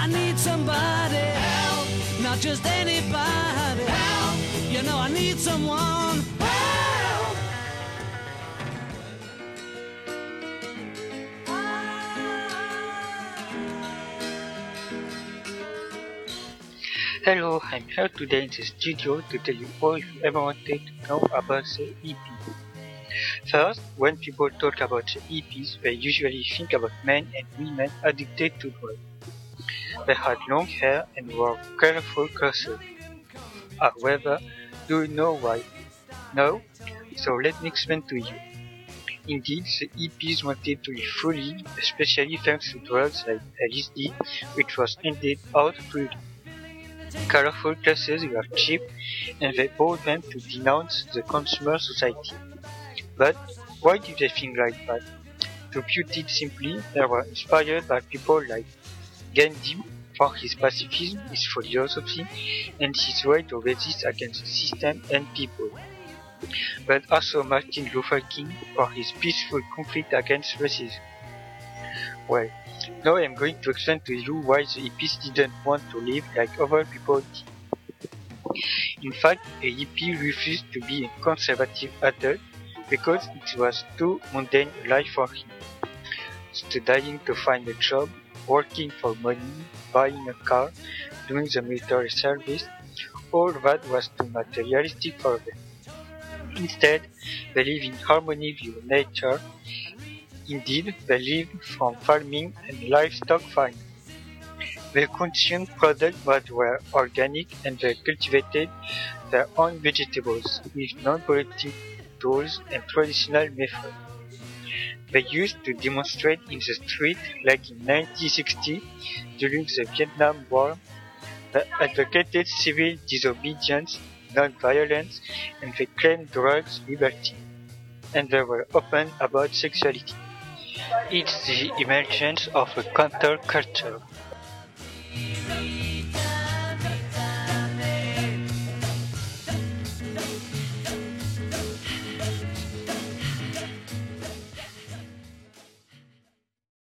I need somebody help, not just anybody help. You know I need someone help. Hello, I'm here today in the studio to tell you all you ever wanted to know about the hippie. First, when people talk about hippies, they usually think about men and women addicted to drugs. They had long hair and wore colorful clothes. However, do you know why? No? So let me explain to you. Indeed, the hippies wanted to live fully, especially thanks to drugs like LSD, which was indeed out to colorful classes were cheap and they bought them to denounce the consumer society. But why did they think like that? To put it simply, they were inspired by people like Gandhi for his pacifism, his philosophy, and his way to resist against the system and people. But also Martin Luther King for his peaceful conflict against racism. Well, now I'm going to explain to you why the hippies didn't want to live like other people did. In fact, a hippie refused to be a conservative adult because it was too mundane a life for him. Studying to find a job, working for money, buying a car, doing the military service, all that was too materialistic for them. Instead, they live in harmony with nature Indeed, they live from farming and livestock farming. They consumed products that were organic and they cultivated their own vegetables with non-polluting tools and traditional methods. They used to demonstrate in the street like in 1960 during the Vietnam War. They advocated civil disobedience, non-violence, and they claimed drugs liberty. And they were open about sexuality. It's the emergence of a counterculture.